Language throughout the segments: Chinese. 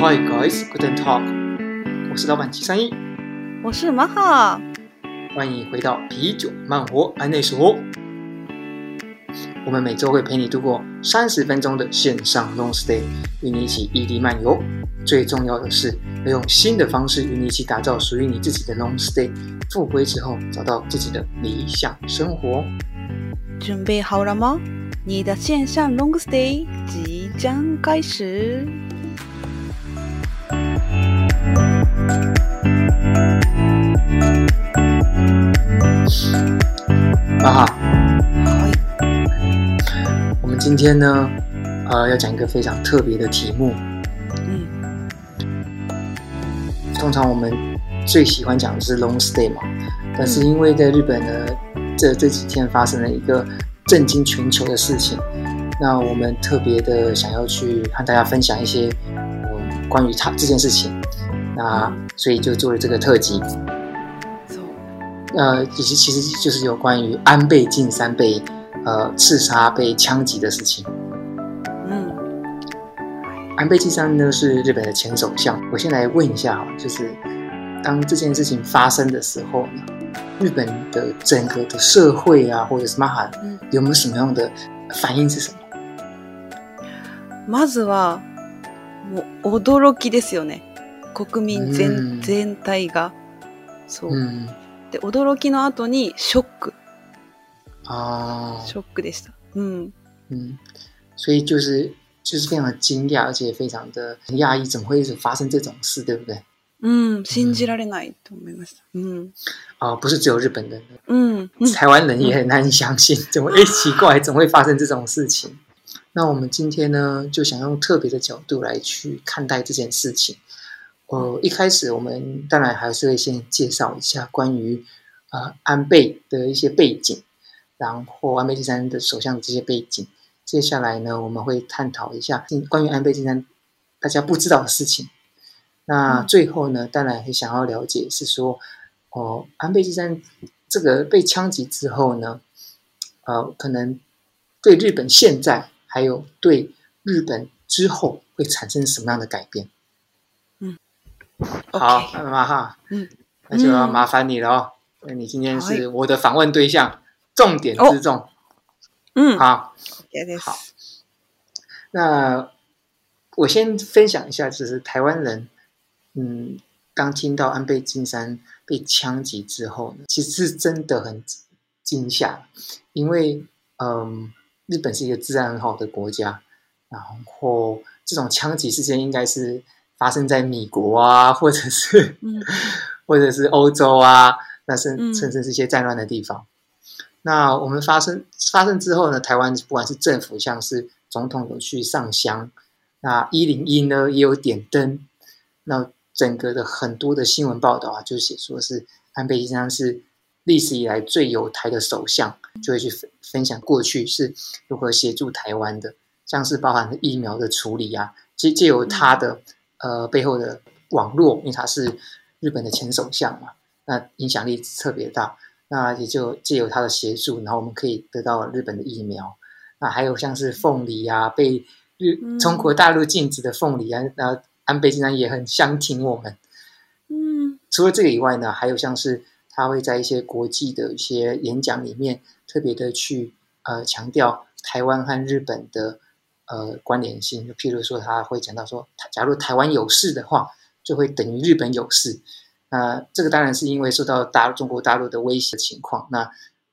Hi guys, Guten Talk，我是老板七三一，我是马哈，欢迎回到啤酒慢活安内所。我们每周会陪你度过三十分钟的线上 long stay，与你一起异地漫游。最重要的是，要用新的方式与你一起打造属于你自己的 long stay。复归之后，找到自己的理想生活。准备好了吗？你的线上 long stay 即将开始。马哈，我们今天呢，呃，要讲一个非常特别的题目。嗯，通常我们最喜欢讲的是 long stay 嘛，但是因为在日本呢，这这几天发生了一个震惊全球的事情，那我们特别的想要去和大家分享一些，嗯，关于他这件事情，那所以就做了这个特辑。呃，其实其实就是有关于安倍晋三被呃刺杀、被枪击的事情。嗯，安倍晋三呢是日本的前首相。我先来问一下哈，就是当这件事情发生的时候呢，日本的整个的社会啊，或者是马哈，有没有什么样的反应？是什么？まずはもう惊きですよね。国民全全体がそう。 嗯。で惊きの后にショック啊，ショックでした。嗯嗯，所以就是就是非常的惊讶，而且非常的很讶异，怎么会一直发生这种事，对不对？嗯，信じられないと思いました。嗯，啊，不是只有日本人，嗯，台湾人也很难以相信，怎么哎奇怪，怎么会发生这种事情？那我们今天呢，就想用特别的角度来去看待这件事情。 呃，一开始我们当然还是会先介绍一下关于呃安倍的一些背景，然后安倍晋三的首相的这些背景。接下来呢，我们会探讨一下关于安倍晋三大家不知道的事情。那最后呢，当然也想要了解是说，哦、呃，安倍晋三这个被枪击之后呢，呃，可能对日本现在还有对日本之后会产生什么样的改变？好，马哈，嗯，那就要麻烦你了哦。那、嗯、你今天是我的访问对象，重点之重。嗯，好，好。那我先分享一下，就是台湾人，嗯，刚听到安倍晋三被枪击之后呢，其实是真的很惊吓，因为，嗯，日本是一个治安很好的国家，然后这种枪击事件应该是。发生在米国啊，或者是，嗯、或者是欧洲啊，那甚甚至是一些战乱的地方。嗯、那我们发生发生之后呢，台湾不管是政府，像是总统有去上香，那一零一呢也有点灯，那整个的很多的新闻报道啊，就写说是安倍晋三是历史以来最有台的首相，就会去分分享过去是如何协助台湾的，像是包含了疫苗的处理啊，借借由他的。嗯呃，背后的网络，因为他是日本的前首相嘛，那影响力特别大。那也就借由他的协助，然后我们可以得到日本的疫苗。那还有像是凤梨啊，被日中国大陆禁止的凤梨啊，然后安倍晋三也很相挺我们。嗯，除了这个以外呢，还有像是他会在一些国际的一些演讲里面，特别的去呃强调台湾和日本的。呃，关联性，就譬如说，他会讲到说，假如台湾有事的话，就会等于日本有事。那、这个当然是因为受到大中国大陆的威胁情况。那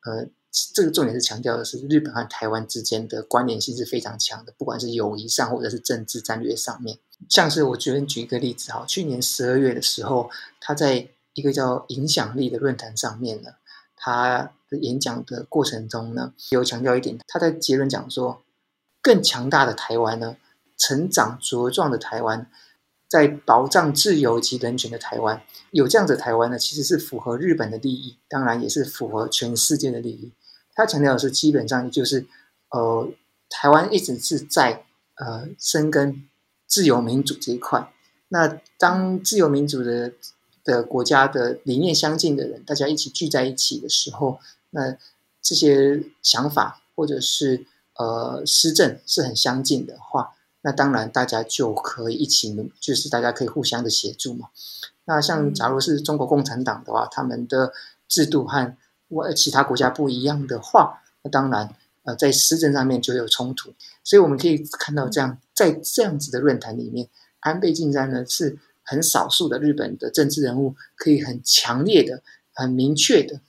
呃，这个重点是强调的是，日本和台湾之间的关联性是非常强的，不管是友谊上或者是政治战略上面。像是我举举一个例子哈，去年十二月的时候，他在一个叫影响力的论坛上面呢，他的演讲的过程中呢，有强调一点，他在结论讲说。更强大的台湾呢，成长茁壮的台湾，在保障自由及人权的台湾，有这样子的台湾呢，其实是符合日本的利益，当然也是符合全世界的利益。他强调的是，基本上就是，呃，台湾一直是在呃深耕自由民主这一块。那当自由民主的的国家的理念相近的人，大家一起聚在一起的时候，那这些想法或者是。呃，施政是很相近的话，那当然大家就可以一起，就是大家可以互相的协助嘛。那像假如是中国共产党的话，他们的制度和外其他国家不一样的话，那当然呃在施政上面就有冲突。所以我们可以看到，这样在这样子的论坛里面，安倍晋三呢是很少数的日本的政治人物，可以很强烈的、很明确的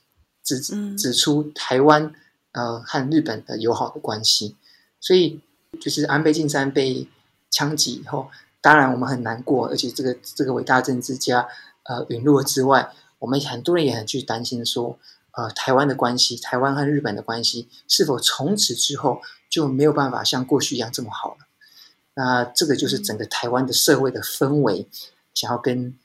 指指出台湾呃和日本的友好的关系。所以就是安倍晋三被枪击以后。当然，我们很难过，而且这个这个伟大政治家，呃，陨落之外，我们很多人也很去担心说，呃，台湾的关系，台湾和日本的关系，是否从此之后就没有办法像过去一样这么好了？那这个就是整个台湾的社会的氛围，想要跟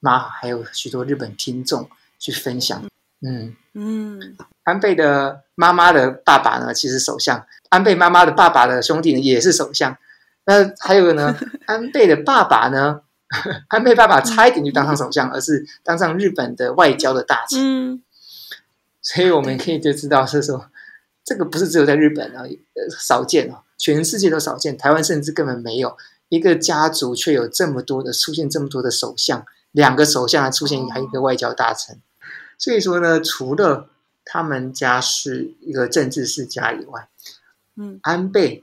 妈还有许多日本听众去分享。嗯嗯，安倍的妈妈的爸爸呢，其实首相；安倍妈妈的爸爸的兄弟呢，也是首相。那还有呢？安倍的爸爸呢？安倍爸爸差一点就当上首相，而是当上日本的外交的大臣。嗯，所以我们可以就知道是说，这个不是只有在日本啊，呃，少见哦，全世界都少见。台湾甚至根本没有一个家族却有这么多的出现这么多的首相，两个首相还出现还一个外交大臣。所以说呢，除了他们家是一个政治世家以外，嗯，安倍。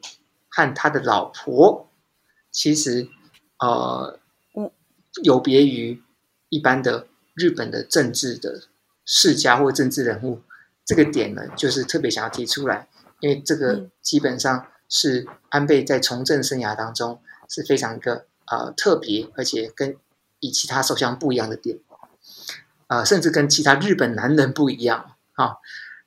和他的老婆，其实，呃，有别于一般的日本的政治的世家或政治人物，这个点呢，就是特别想要提出来，因为这个基本上是安倍在从政生涯当中是非常一个呃特别，而且跟以其他首相不一样的点，啊、呃，甚至跟其他日本男人不一样啊。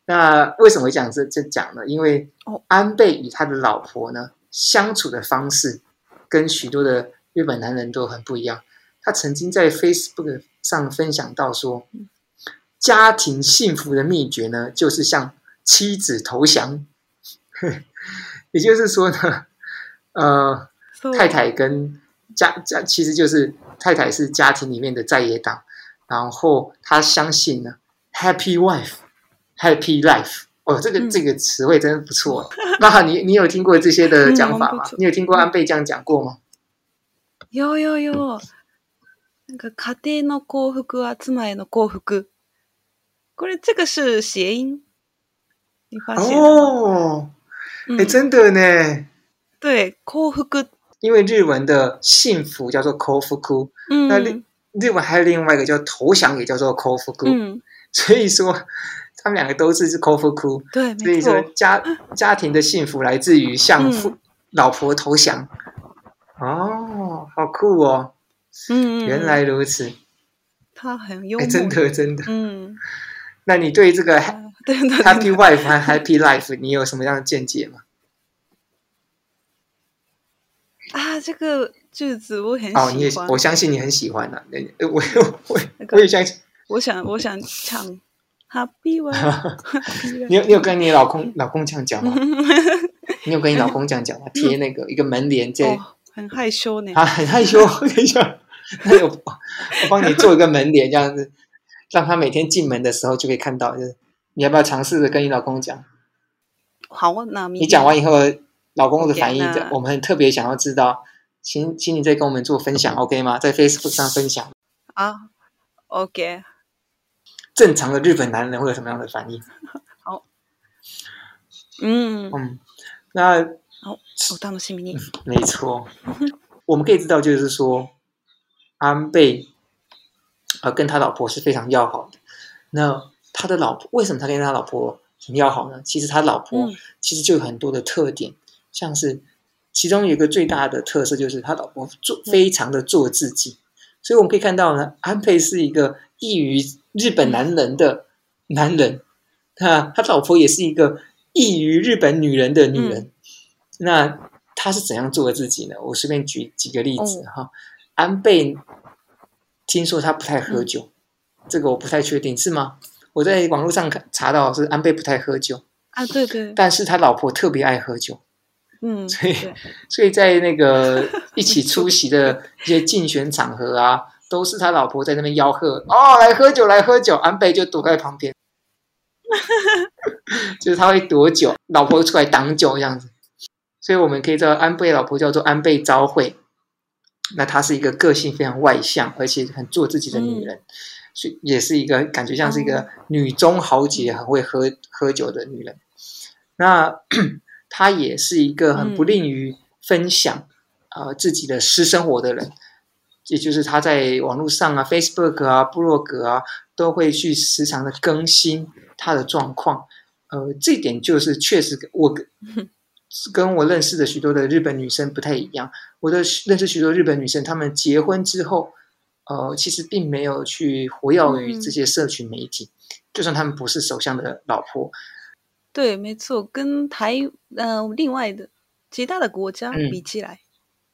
那为什么会讲这这讲呢？因为安倍与他的老婆呢，相处的方式跟许多的日本男人都很不一样。他曾经在 Facebook 上分享到说，家庭幸福的秘诀呢，就是向妻子投降。也就是说呢，呃，太太跟家家其实就是太太是家庭里面的在野党，然后他相信呢，Happy wife，Happy life。哦，这个这个词汇真的不错。那你你有听过这些的讲法吗？你有听过安倍这样讲过吗？有有有。那个家庭の幸福は妻への幸福。これ这个是谐音。你发现哦，哎，真的呢。对，幸福。因为日文的幸福叫做幸福。嗯。那 日本还有另外一个叫投降，也叫做幸福。嗯。所以说。他们两个都是是 kofuku，对，所以说家家庭的幸福来自于向父、嗯、老婆投降。哦，好酷哦！嗯，原来如此。他很幽默，真的真的。嗯，那你对这个 happy wife 和 happy life 你有什么样的见解吗？啊，这个句子我很喜欢。哦，你也我相信你很喜欢的、啊。我我我我也相信。我想我想唱。Happy wife 你有你有跟你老公老公这样讲吗？你有跟你老公这样讲吗？贴那个一个门帘在、哦，很害羞呢。啊，很害羞。等一下，那我我帮你做一个门帘，这样子，让他每天进门的时候就可以看到。就是你要不要尝试着跟你老公讲？好，那你讲完以后，老公的反应我们很特别想要知道，请请你再跟我们做分享，OK 吗？在 Facebook 上分享啊，OK。正常的日本男人会有什么样的反应？好，嗯嗯，那。没错，我们可以知道，就是说安倍呃跟他老婆是非常要好的。那他的老婆为什么他跟他老婆很要好呢？其实他老婆其实就有很多的特点，嗯、像是其中有一个最大的特色就是他老婆做非常的做自己，嗯、所以我们可以看到呢，安倍是一个异于。日本男人的男人，他他老婆也是一个异于日本女人的女人。嗯、那他是怎样做的自己呢？我随便举几个例子哈。哦、安倍听说他不太喝酒，嗯、这个我不太确定是吗？我在网络上查到是安倍不太喝酒啊，对对。但是他老婆特别爱喝酒，嗯，所以所以在那个一起出席的一些竞选场合啊。都是他老婆在那边吆喝哦，来喝酒，来喝酒。安倍就躲在旁边，就是他会躲酒，老婆出来挡酒这样子。所以我们可以知道安倍老婆叫做安倍昭惠。那她是一个个性非常外向，而且很做自己的女人，嗯、所以也是一个感觉像是一个女中豪杰，很会喝喝酒的女人。那她也是一个很不吝于分享呃自己的私生活的人，也就是他在网络上啊，Facebook 啊，部落格啊，都会去时常的更新他的状况。呃，这点就是确实我。跟我认识的许多的日本女生不太一样。我的认识许多日本女生，她们结婚之后，呃，其实并没有去活跃于这些社群媒体，嗯、就算她们不是首相的老婆。对，没错，跟台呃另外的其他的国家比起来，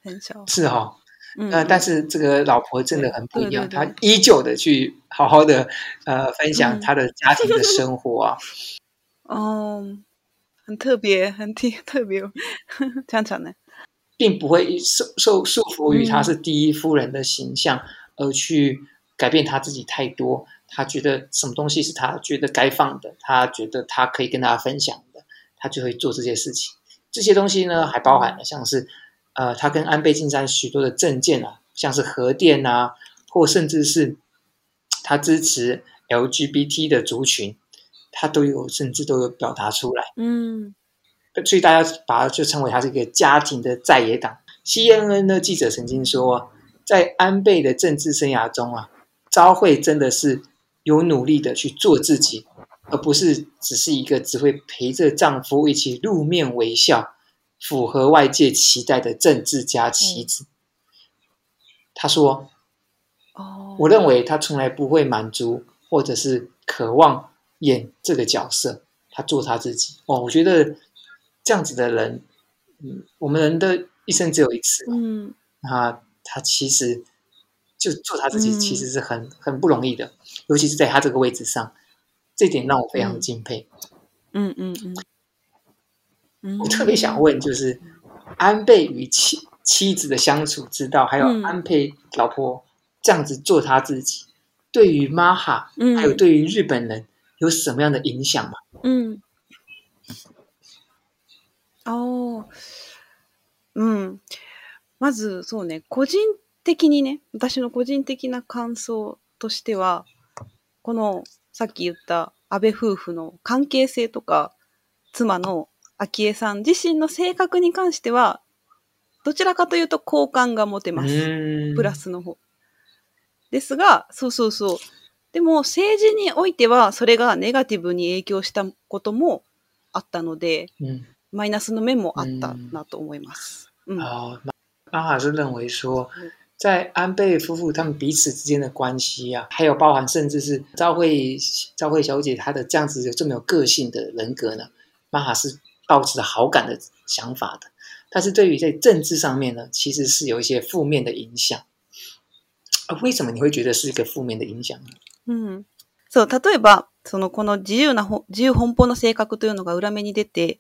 嗯、很小。是哈、哦，嗯、呃，但是这个老婆真的很不一样，她依旧的去好好的呃分享她的家庭的生 活啊。哦、嗯。很特别，很特 特别，这样讲呢，并不会受受束缚于她是第一夫人的形象，嗯、而去改变她自己太多。她觉得什么东西是他觉得该放的，他觉得他可以跟大家分享的，他就会做这些事情。这些东西呢，还包含了像是呃，他跟安倍晋三许多的政见啊，像是核电啊，或甚至是他支持 LGBT 的族群。他都有，甚至都有表达出来。嗯，所以大家把它就称为他是一个家庭的在野党。CNN 的记者曾经说，在安倍的政治生涯中啊，昭惠真的是有努力的去做自己，而不是只是一个只会陪着丈夫一起露面微笑、符合外界期待的政治家妻子。他说：“哦，我认为他从来不会满足，或者是渴望。”演这个角色，他做他自己哦。我觉得这样子的人，嗯，我们人的一生只有一次，嗯，他他其实就做他自己，其实是很、嗯、很不容易的，尤其是在他这个位置上，这点让我非常敬佩。嗯嗯嗯，嗯我特别想问，就是安倍与妻妻子的相处之道，还有安倍老婆这样子做他自己，对于玛哈，还有对于日本人。有什么样的影响吗？嗯，哦，嗯，まずそうね、个人的にね、私の个人的な感想としては、 このさっき言った安倍夫妇の关系性とか、妻の昭恵さん自身の性格に关しては、どちらかというと好感が持てます。プラスの方。ですが、そうそうそう。でも政治においてはそれがネガティブに影响したこともあったので、嗯、マイナスの面もあったなと思います。嗯，啊、嗯，玛哈是认为说，在安倍夫妇他们彼此之间的关系啊，还有包含甚至是昭惠昭惠小姐她的这样子有这么有个性的人格呢，玛哈是抱持好感的想法的。但是对于在政治上面呢，其实是有一些负面的影响。啊，为什么你会觉得是一个负面的影响呢？うん。そう、例えば、その、この自由な、自由奔放な性格というのが里目に出て、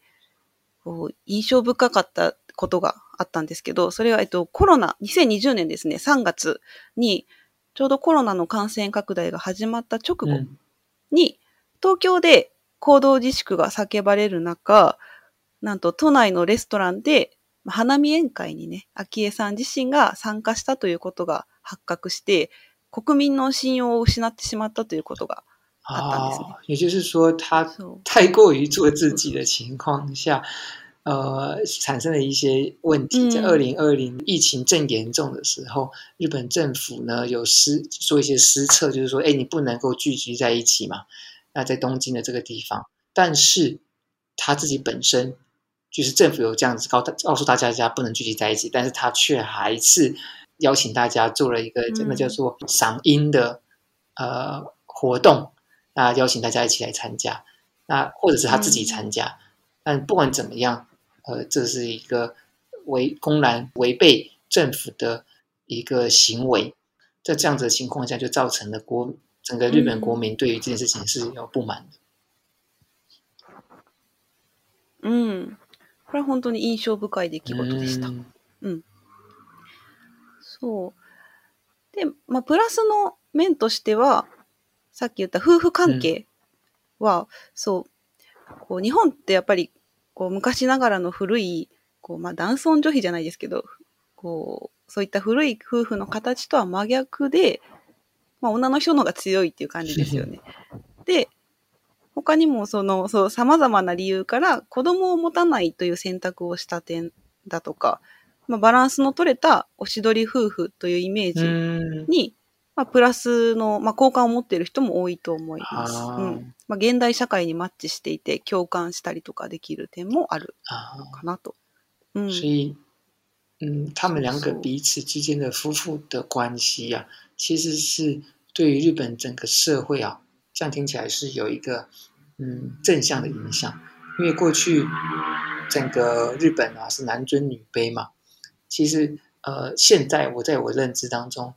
こう、印象深かった ことがあったんですけど、それは、えっと、コロナ、2020年ですね、3月に、ちょうどコロナの感染拡大が始まった直后に、东京で行动自粛が叫ばれる中、なんと都内のレストランで、花见宴会にね、昭恵さん自身が参加したということが発覚して、国民の信用を失ってしまったということがあったんですね。也就是说，他太过于做自己的情况下，呃，产生了一些问题。在二零二零疫情正严重的时候，嗯、日本政府呢有施做一些施策，就是说，哎，你不能够聚集在一起嘛。那在东京的这个地方，但是他自己本身就是政府有这样子告告诉大家，大家不能聚集在一起，但是他却还是。邀请大家做了一个真的叫做赏樱的、嗯、呃活动，那邀请大家一起来参加，那或者是他自己参加，嗯、但不管怎么样，呃，这是一个违公然违背政府的一个行为，在这样子的情况下，就造成了国整个日本国民对于这件事情是有不满的。嗯，これは本当に印象深い出来事でした。そう。で、まあ、プラスの面としては、さっき言った夫妇関系は、うん、そう、こう、日本ってやっぱり、こう、昔ながらの古いこう、まあ、男尊女卑じゃないですけど、こう、そういった古い夫妇の形とは真逆で、まあ、女の人の方が强いっていう感じですよね。で、他にもその、そう、様々な理由から子供を持たないという选択をした点だとか、まあ、バランスの取れたおしどり夫妇というイメージに、まあ、プラスの、まあ、好感を持っている人も多いと思います。うんまあ、现代社会にマッチしていて共感したりとかできる点もあるかなと。嗯，所以，嗯，他们两个彼此之间的夫妇的关系啊，其实是对于日本整个社会啊，这样听起来是有一个嗯正向的影响。因为过去整个日本啊是男尊女卑嘛，其实呃现在我在我认知当中，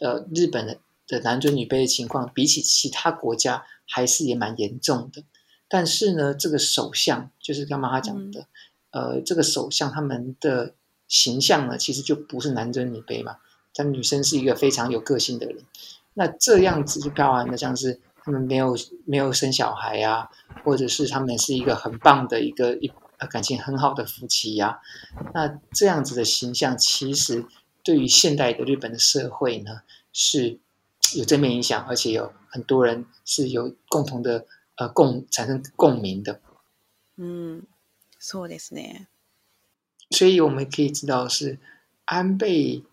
呃日本的的男尊女卑的情况比起其他国家还是也蛮严重的。但是呢，这个首相就是刚刚他讲的。嗯呃，这个首相他们的形象呢，其实就不是男尊女卑嘛。但女生是一个非常有个性的人，那这样子就包含的像是他们没有没有生小孩呀、啊，或者是他们是一个很棒的一个一感情很好的夫妻呀、啊。那这样子的形象，其实对于现代的日本的社会呢，是有正面影响，而且有很多人是有共同的呃共产生共鸣的。嗯。そうですね。所以我们可以知道是安倍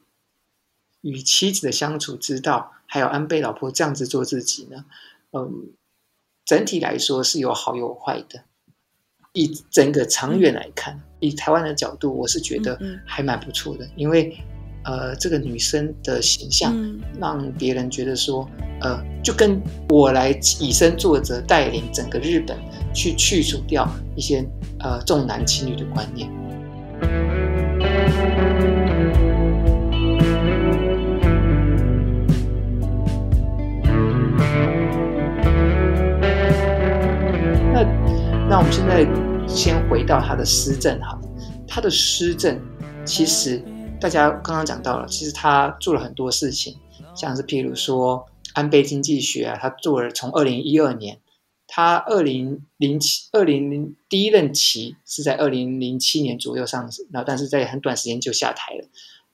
与妻子的相处之道，还有安倍老婆这样子做自己呢，嗯，整体来说是有好有坏的。以整个长远来看，以台湾的角度，我是觉得还蛮不错的，嗯嗯，因为 呃，这个女生的形象让别人觉得说，呃，就跟我来以身作则，带领整个日本去去除掉一些。呃，重男轻女的观念。那那我们现在先回到他的施政哈，他的施政其实大家刚刚讲到了，其实他做了很多事情，像是譬如说安倍经济学啊，他做了从二零一二年。他二零零七二零零第一任期是在二零零七年左右上，然后但是在很短时间就下台了。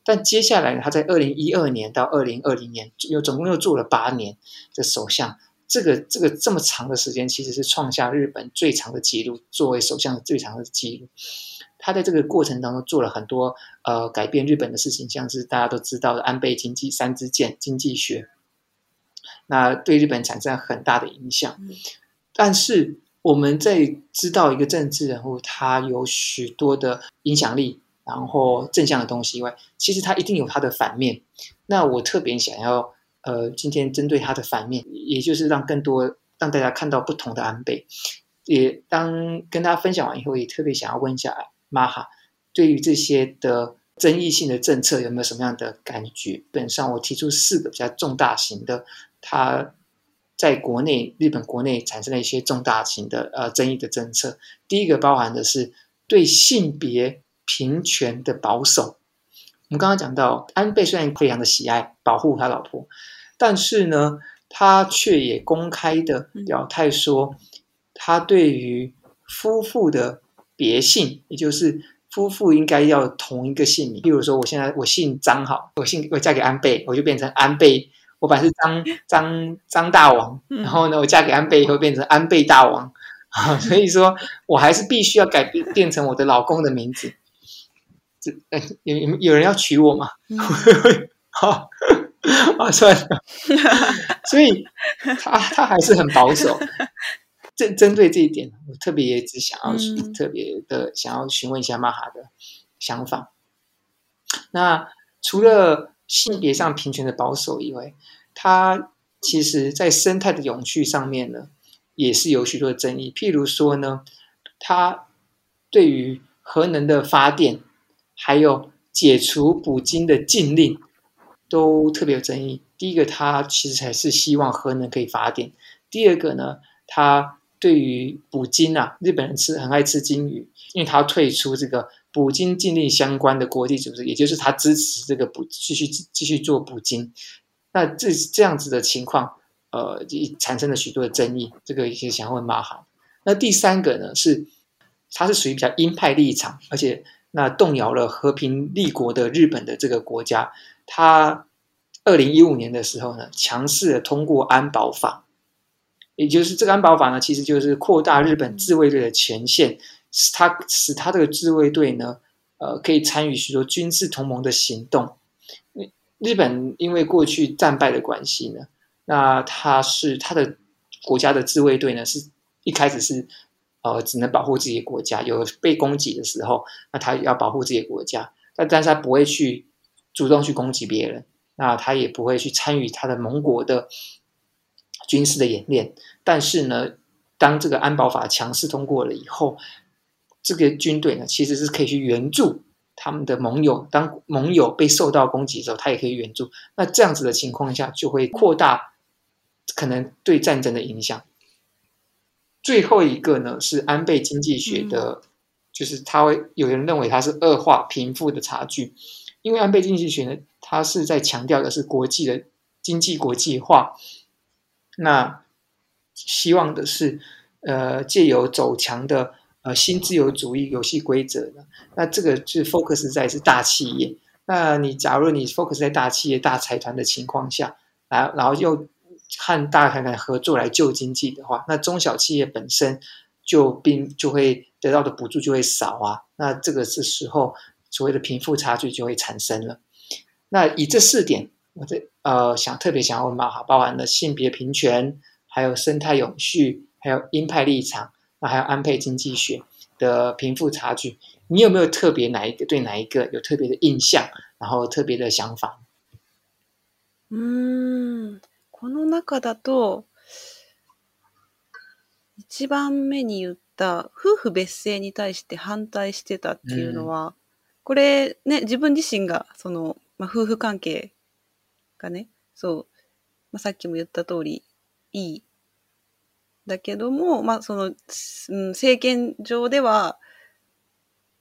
但接下来他在二零一二年到二零二零年又总共又做了八年的首相，这个这个这么长的时间其实是创下日本最长的纪录，作为首相最长的纪录。他在这个过程当中做了很多呃改变日本的事情，像是大家都知道的安倍经济三支箭经济学，那对日本产生很大的影响。但是我们在知道一个政治人物他有许多的影响力，然后正向的东西以外，其实他一定有他的反面。那我特别想要呃，今天针对他的反面，也就是让更多让大家看到不同的安倍。也当跟大家分享完以后，也特别想要问一下玛哈，对于这些的争议性的政策有没有什么样的感觉？基本上我提出四个比较重大型的，它。在国内，日本国内产生了一些重大型的呃争议的政策。第一个包含的是对性别平权的保守。我们刚刚讲到，安倍虽然非常的喜爱保护他老婆，但是呢，他却也公开的表态说，他对于夫妇的别姓，也就是夫妇应该要同一个姓名。比如说，我现在我姓张好，我姓我嫁给安倍，我就变成安倍。我本来是张 张张大王，然后呢，我嫁给安倍以后变成安倍大王，啊，所以说我还是必须要改变变成我的老公的名字。这有有有人要娶我吗？好，啊算了。所以他他还是很保守。针针对这一点，我特别也只想要特别的想要询问一下玛哈的想法。那除了。性别上平权的保守以外，它其实在生态的永续上面呢，也是有许多的争议。譬如说呢，它对于核能的发电，还有解除捕鲸的禁令，都特别有争议。第一个，它其实还是希望核能可以发电；第二个呢，它对于捕鲸啊，日本人吃很爱吃鲸鱼，因为它要退出这个。捕鲸禁令相关的国际组织，也就是他支持这个捕继续继续做捕鲸，那这这样子的情况，呃，产生了许多的争议。这个也想问马哈。那第三个呢，是他是属于比较鹰派立场，而且那动摇了和平立国的日本的这个国家，他二零一五年的时候呢，强势的通过安保法，也就是这个安保法呢，其实就是扩大日本自卫队的权限，使他使他这个自卫队呢，呃，可以参与许多军事同盟的行动。日本因为过去战败的关系呢，那他是他的国家的自卫队呢，是一开始是。呃，只能保护自己的国家，有被攻击的时候，那他要保护自己的国家，但但是他不会去主动去攻击别人，那他也不会去参与他的盟国的军事的演练。但是呢，当这个安保法强势通过了以后，这个军队呢，其实是可以去援助他们的盟友，当盟友被受到攻击的时候，他也可以援助。那这样子的情况下，就会扩大可能对战争的影响。最后一个呢，是安倍经济学的，嗯、就是他会有人认为它是恶化贫富的差距，因为安倍经济学呢，它是在强调的是国际的经济国际化，那希望的是呃借由走强的呃新自由主义游戏规则呢，那这个是 focus 在是大企业，那你假如你 focus 在大企业大财团的情况下，然后然后又。和大财团合作来救经济的话，那中小企业本身就并就会得到的补助就会少啊。那这个是时候所谓的贫富差距就会产生了。那以这四点，我这呃想特别想要问马哈，包含了性别平权，还有生态永续，还有鹰派立场，那还有安倍经济学的贫富差距，你有没有特别哪一个对哪一个有特别的印象，然后特别的想法？嗯。この中だと、一番目に言った夫妇别姓に対して反対してたっていうのは、うん、これね、自分自身が、その、まあ、夫妇関系 がね、そう、まあ、さっきも言った通り、いい。だけども、まあ、その、うん、政権上では、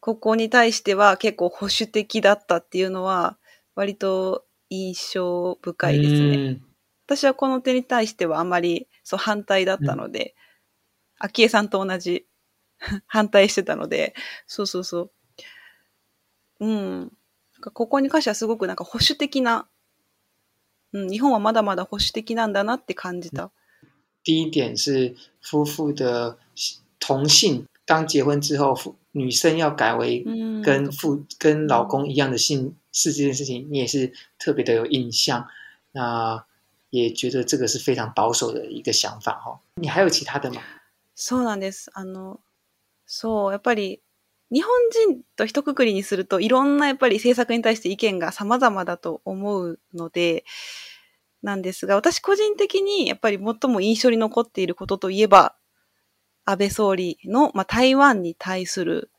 ここに対しては结构保守的だったっていうのは、割と印象深いですね。うん私はこの点に対してはあまりそう反対だったので、昭、うん、恵さんと同じ反対してたので、そうそうそう。うん。ここに関してはすごくなんか保守的な、うん、日本はまだまだ保守的なんだなって感じた。第一点是夫妇的同姓，当结婚之后，女生要改为跟父、嗯、跟老公一样的姓氏这件事情，你也是特别的有印象。那也觉得这个是非常保守的一个想法哈。你还有其他的吗？そうなんです。あの、そう、やっぱり 日本人と一括りにするといろんなやっぱり政策に対して意见が様々だと思うので、なんですが、私个人的にやっぱり最も印象に残っていることといえば、安倍総理の、まあ、台湾に対する、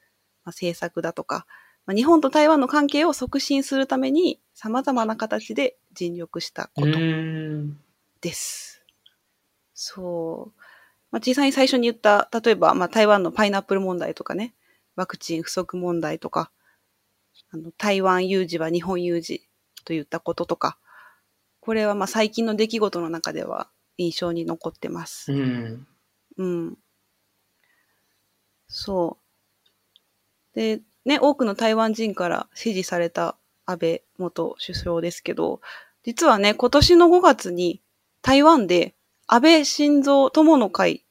まあ、政策だとか、まあ、日本と台湾の関系を促进するために様々な形で尽力したことです。そう。まあ、実际に最初に言った、例えば、まあ、台湾のパイナップル问题とかね、ワクチン不足问题とか、あの台湾有事は日本有事と言ったこととか、これはまあ最近の出来事の中では印象に残ってます。うん。うん。そう。で、ね、多くの台湾人から支持された安倍元首相ですけど、実はね、今年の5月に台湾で安倍晋三友の会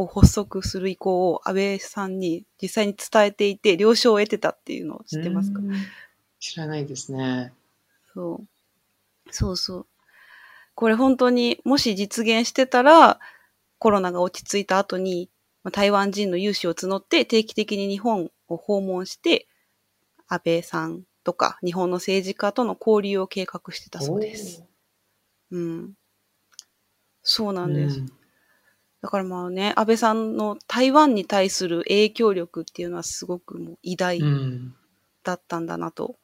を発足する意向を安倍さんに実际に伝えていて、了承を得てたっていうのを知ってますか？知らないですね。そう。そうそう。これ本当にもし実现してたら、コロナが落ち着いた后に、台湾人の有志を募って定期的に日本を访问して、安倍さんとか日本の政治家との交流を计画してたそうです。うん。そうなんです。うん、だからまあね、安倍さんの台湾に対する影响力っていうのはすごくもう伟大だったんだなと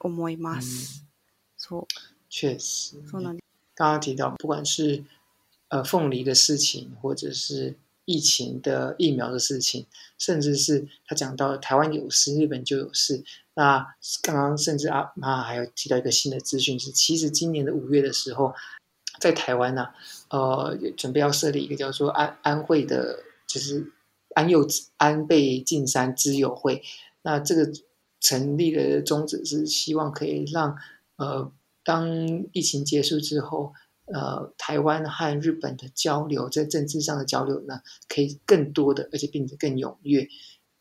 思います。そう。确实。そうなんです。刚刚提到，不管是呃凤梨的事情，或者是疫情的疫苗的事情，甚至是他讲到台湾有事，日本就有事。那刚刚甚至阿妈还有提到一个新的资讯，是其实今年的五月的时候，在台湾呢、呃，准备要设立一个叫做安安会的，就是安幼安倍晋三之友会。那这个成立的宗旨是希望可以让呃，当疫情结束之后，呃，台湾和日本的交流，在政治上的交流呢，可以更多的，而且并且更踊跃，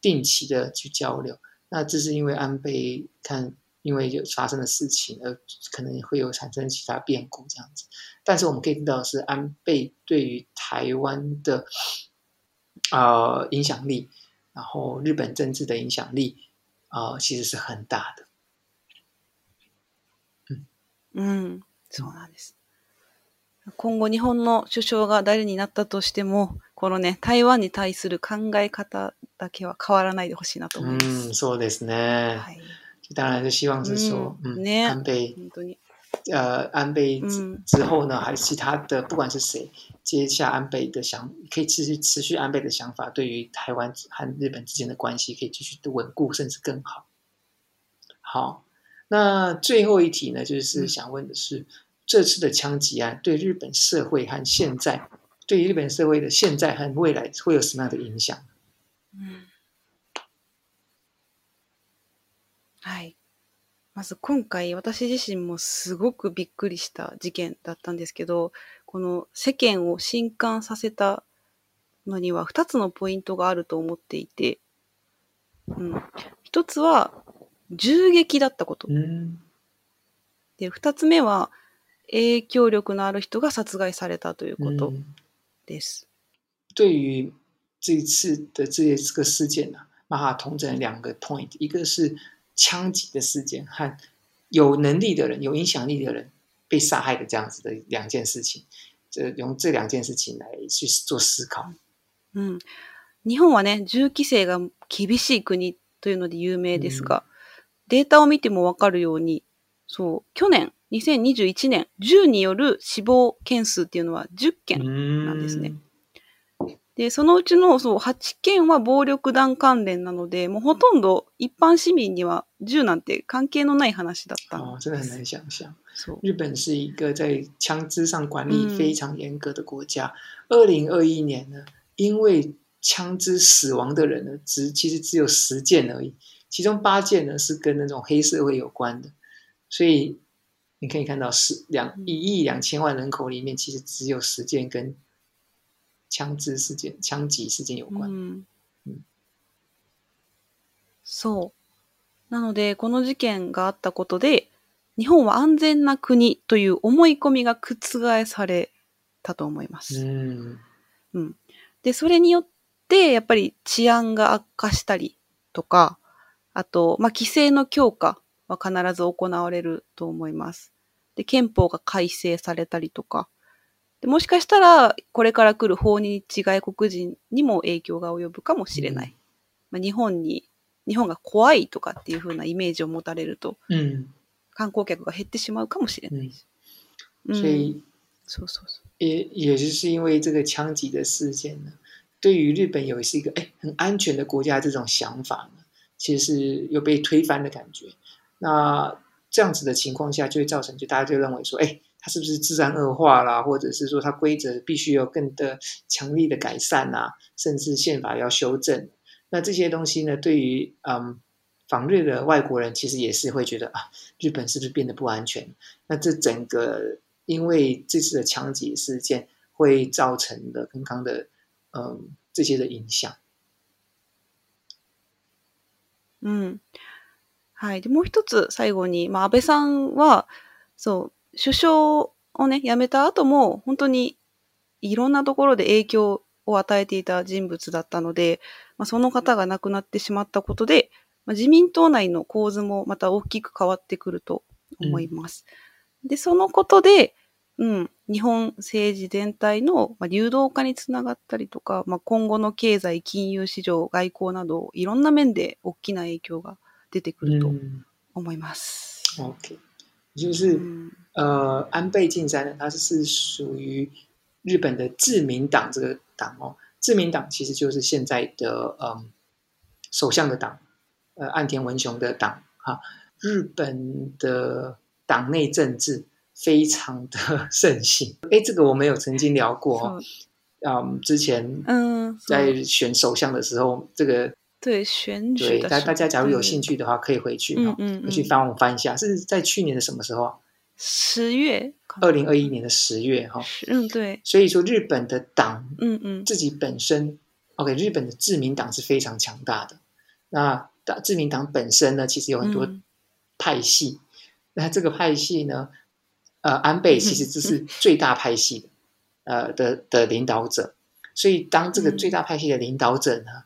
定期的去交流。那这是因为安倍看。因为有发生的事情，而可能会有产生其他变故这样子。但是我们可以听到的是，安倍对于台湾的呃影响力，然后日本政治的影响力啊、呃，其实是很大的。嗯嗯，そうなんです。今后日本の首相が谁になったとしても、このね台湾に対する考え方だけは変わらないでほしいなと思います。嗯，そうですね。はい 当然是希望是说，嗯，嗯安倍，呃，安倍之后呢，还是其他的，不管是谁接下安倍的想，可以持续持续安倍的想法，对于台湾和日本之间的关系可以继续的稳固，甚至更好。好，那最后一题呢，就是想问的是，这次的枪击案对日本社会和现在，对于日本社会的现在和未来会有什么样的影响？嗯。はい。まず今回私自身もすごくびっくりした事件だったんですけど、この世间を震撼させたのには2つのポイントがあると思っていて、うん。1つは銃撃だったこと。で、2つ目は影响力のある人が杀害されたということです。对于这一次的这这个事件呢、啊，把它统整两个 point，一个是枪击的事件和有能力的人、有影响力的人被杀害的这样子的两件事情，这用这两件事情来去做思考。嗯，日本はね、銃规制が厳しい国というので有名ですが、うん、データを见てもわかるように、そう、去年、2021年、銃による死亡件数っていうのは10件なんですね。 で、そのうちのそう8件は暴力団関连なので、もうほとんど一般市民には銃なんて関系のない话だった哦，真的很难想象。日本是一个在枪支上管理非常严格的国家。二零二一年呢，因为枪支死亡的人呢，只其实只有十件而已，其中八件呢是跟那种黑社会有关的。所以你可以看到，是两一亿两千万人口里面，其实只有十件跟 枪支事件、枪击事件有关。嗯嗯、そう。なので、この事件があったことで、日本は安全な国という思い込みが覆されたと思います。うんうん、で、それによって、やっぱり治安が悪化したりとか、あと、まあ、规制の强化は必ず行われると思います。で、宪法が改正されたりとか、でもしかしたら、これから来る访日外国人にも影响が及ぶかもしれない。うん、まあ、日本に、日本が怖いとかっていう风なイメージを持たれると、うん、観光客が减ってしまうかもしれない。嗯、所以、そうそうそう。也也就是因为这个枪击的事件呢，对于日本有是一个诶很安全的国家这种想法呢，其实是有被推翻的感觉。那这样子的情况下，就会造成就大家就认为说，诶它是不是治安恶化啦，或者是说它规则必须有更的强力的改善啊，甚至宪法要修正？那这些东西呢，对于嗯访日的外国人，其实也是会觉得啊，日本是不是变得不安全？那这整个因为这次的枪击事件会造成的刚刚的嗯这些的影响。嗯，はい。でもう一つ最后に、まあ安倍さんはそう。 首相をね、辞めた后も、本当にいろんなところで影响を与えていた人物だったので、まあ、その方が亡くなってしまったことで、まあ、自民党内の构図もまた大きく変わってくると思います。うん、で、そのことで、うん、日本政治全体の流动化につながったりとか、まあ、今后の経済、金融市场、外交など、いろんな面で大きな影响が出てくると思います。うん、OK。就是、嗯。呃，安倍晋三呢，他是属于日本的自民党这个党哦。自民党其实就是现在的嗯首相的党，呃，岸田文雄的党哈、啊。日本的党内政治非常的盛行，哎，这个我们有曾经聊过哦。嗯，之前嗯在选首相的时候，这个对选举对，大大家假如有兴趣的话，可以回去嗯嗯，回去翻我翻一下，是在去年的什么时候？十月，二零二一年的十月哈。嗯，对。所以说，日本的党，嗯嗯，自己本身，OK，日本的自民党是非常强大的。那自民党本身呢，其实有很多派系。那这个派系呢，呃，安倍其实这是最大派系的，呃的的领导者。所以，当这个最大派系的领导者呢，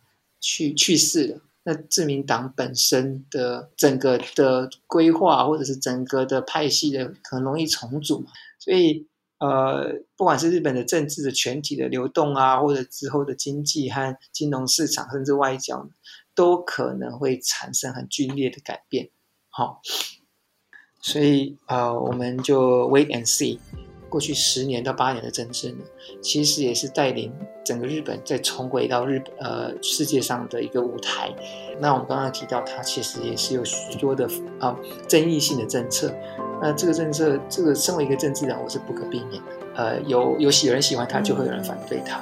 去去世了。那自民党本身的整个的规划，或者是整个的派系的，可能容易重组嘛。所以，呃，不管是日本的政治的全体的流动啊，或者之后的经济和金融市场，甚至外交，都可能会产生很剧烈的改变。好，所以，呃，我们就 wait and see。过去十年到八年的政治呢，其实也是带领整个日本再重回到日本呃世界上的一个舞台。那我们刚刚提到，它其实也是有许多的啊、呃、争议性的政策。那这个政策，这个身为一个政治人物是不可避免的。呃，有有喜有人喜欢他，就会有人反对他。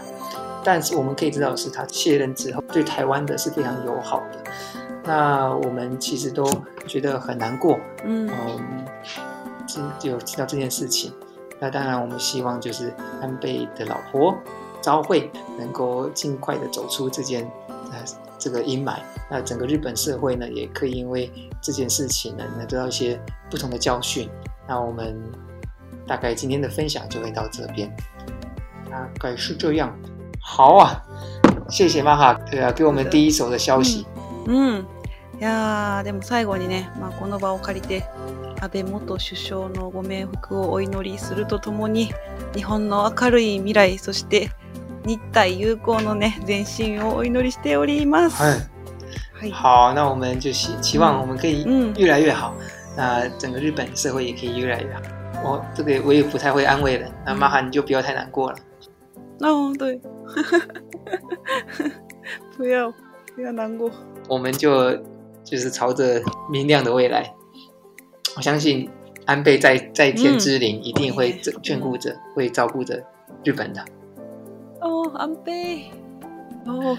但是我们可以知道的是，他卸任之后对台湾的是非常友好的。那我们其实都觉得很难过。嗯，就有知道这件事情。那当然，我们希望就是安倍的老婆昭惠能够尽快的走出这件呃这个阴霾。那整个日本社会呢，也可以因为这件事情呢，能得到一些不同的教训。那我们大概今天的分享就会到这边，大概是这样。好啊，谢谢马哈，对啊，给我们第一手的消息。嗯，嗯，いやでも最后にね、まあこの场を借りて。 安倍元首相のご冥福をお祈りするとともに日本の明るい未来そして日台友好のね前进をお祈りしております。はい。好，那我们就希希望我们可以越来越好，那整个日本社会也可以越来越好。我这个我也不太会安慰人，那麻烦你就不要太难过了。哦，对，不要不要难过。我们就就是朝着明亮的未来。我相信安倍在在天之灵一定会眷顾着、嗯、会照顾着日本的。哦，安倍。哦。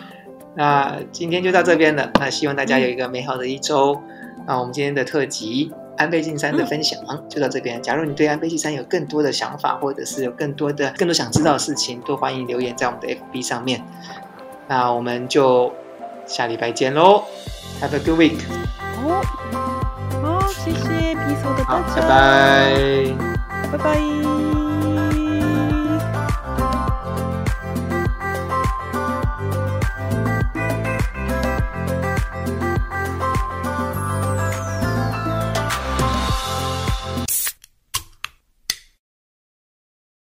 那今天就到这边了。那希望大家有一个美好的一周。嗯、那我们今天的特辑安倍晋三的分享就到这边。假如你对安倍晋三有更多的想法，或者是有更多的更多想知道的事情，都欢迎留言在我们的 FB 上面。那我们就下礼拜见喽。Have a good week。哦，谢谢。好，拜拜，拜拜。